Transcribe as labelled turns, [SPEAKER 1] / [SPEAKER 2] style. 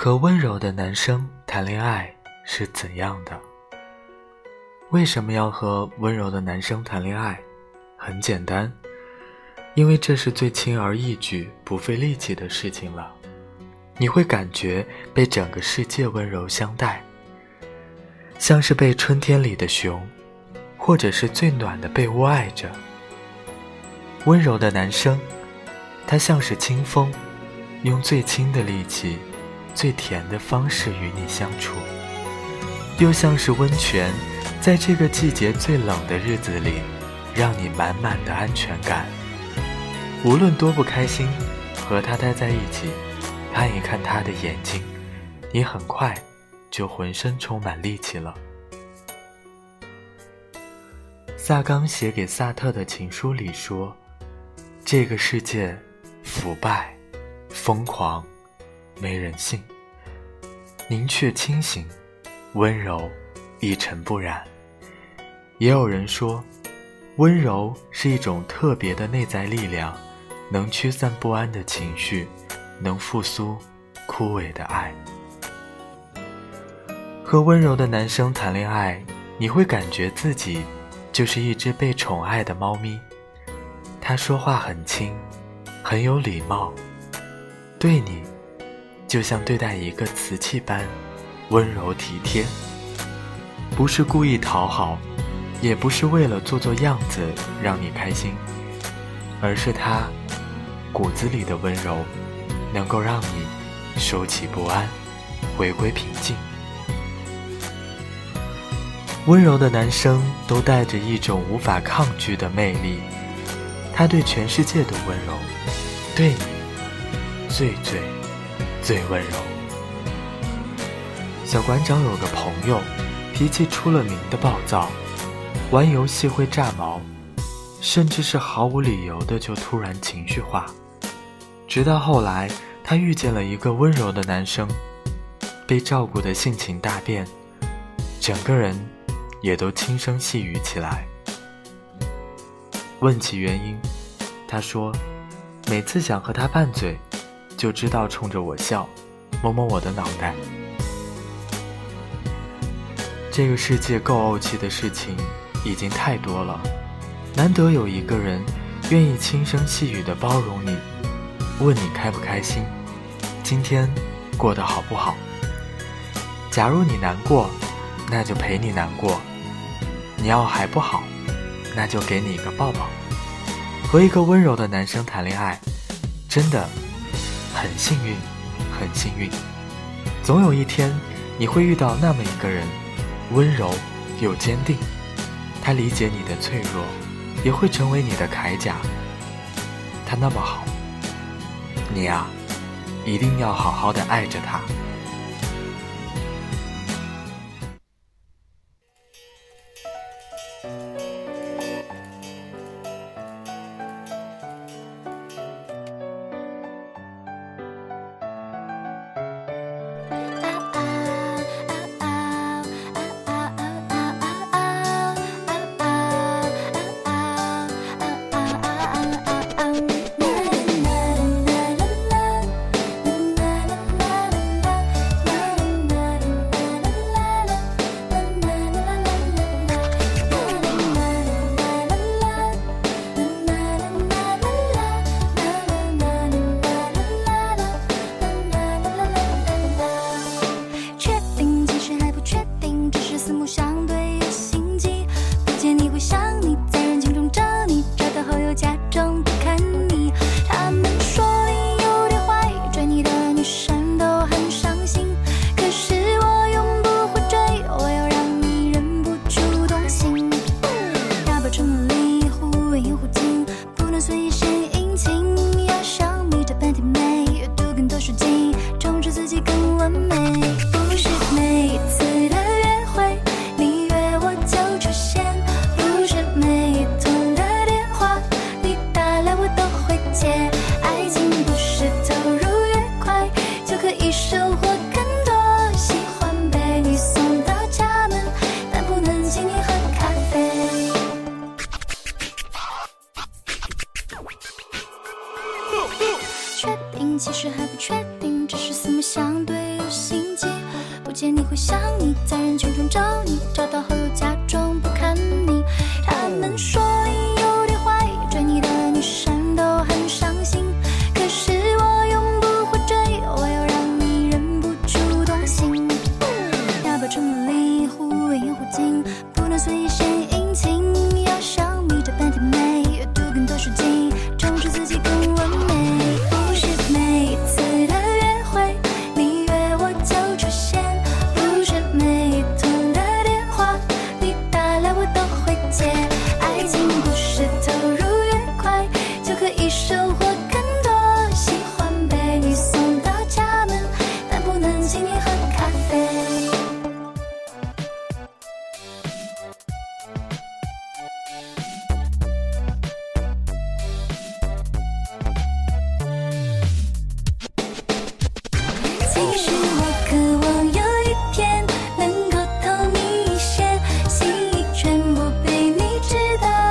[SPEAKER 1] 和温柔的男生谈恋爱是怎样的？为什么要和温柔的男生谈恋爱？很简单，因为这是最轻而易举、不费力气的事情了。你会感觉被整个世界温柔相待，像是被春天里的熊，或者是最暖的被窝爱着。温柔的男生，他像是清风，用最轻的力气。最甜的方式与你相处，又像是温泉，在这个季节最冷的日子里，让你满满的安全感。无论多不开心，和他待在一起，看一看他的眼睛，你很快就浑身充满力气了。萨冈写给萨特的情书里说：“这个世界，腐败，疯狂。”没人性，您却清醒、温柔、一尘不染。也有人说，温柔是一种特别的内在力量，能驱散不安的情绪，能复苏枯萎的爱。和温柔的男生谈恋爱，你会感觉自己就是一只被宠爱的猫咪。他说话很轻，很有礼貌，对你。就像对待一个瓷器般温柔体贴，不是故意讨好，也不是为了做做样子让你开心，而是他骨子里的温柔，能够让你收起不安，回归平静。温柔的男生都带着一种无法抗拒的魅力，他对全世界都温柔，对你最最。最温柔。小馆长有个朋友，脾气出了名的暴躁，玩游戏会炸毛，甚至是毫无理由的就突然情绪化。直到后来，他遇见了一个温柔的男生，被照顾的性情大变，整个人也都轻声细语起来。问起原因，他说，每次想和他拌嘴。就知道冲着我笑，摸摸我的脑袋。这个世界够怄气的事情已经太多了，难得有一个人愿意轻声细语的包容你，问你开不开心，今天过得好不好。假如你难过，那就陪你难过；你要还不好，那就给你一个抱抱。和一个温柔的男生谈恋爱，真的。很幸运，很幸运，总有一天你会遇到那么一个人，温柔又坚定，他理解你的脆弱，也会成为你的铠甲。他那么好，你啊，一定要好好的爱着他。
[SPEAKER 2] 其实还不确定。只是四目相对有心悸。不见你会想你，在人群中找你，找到后。知道。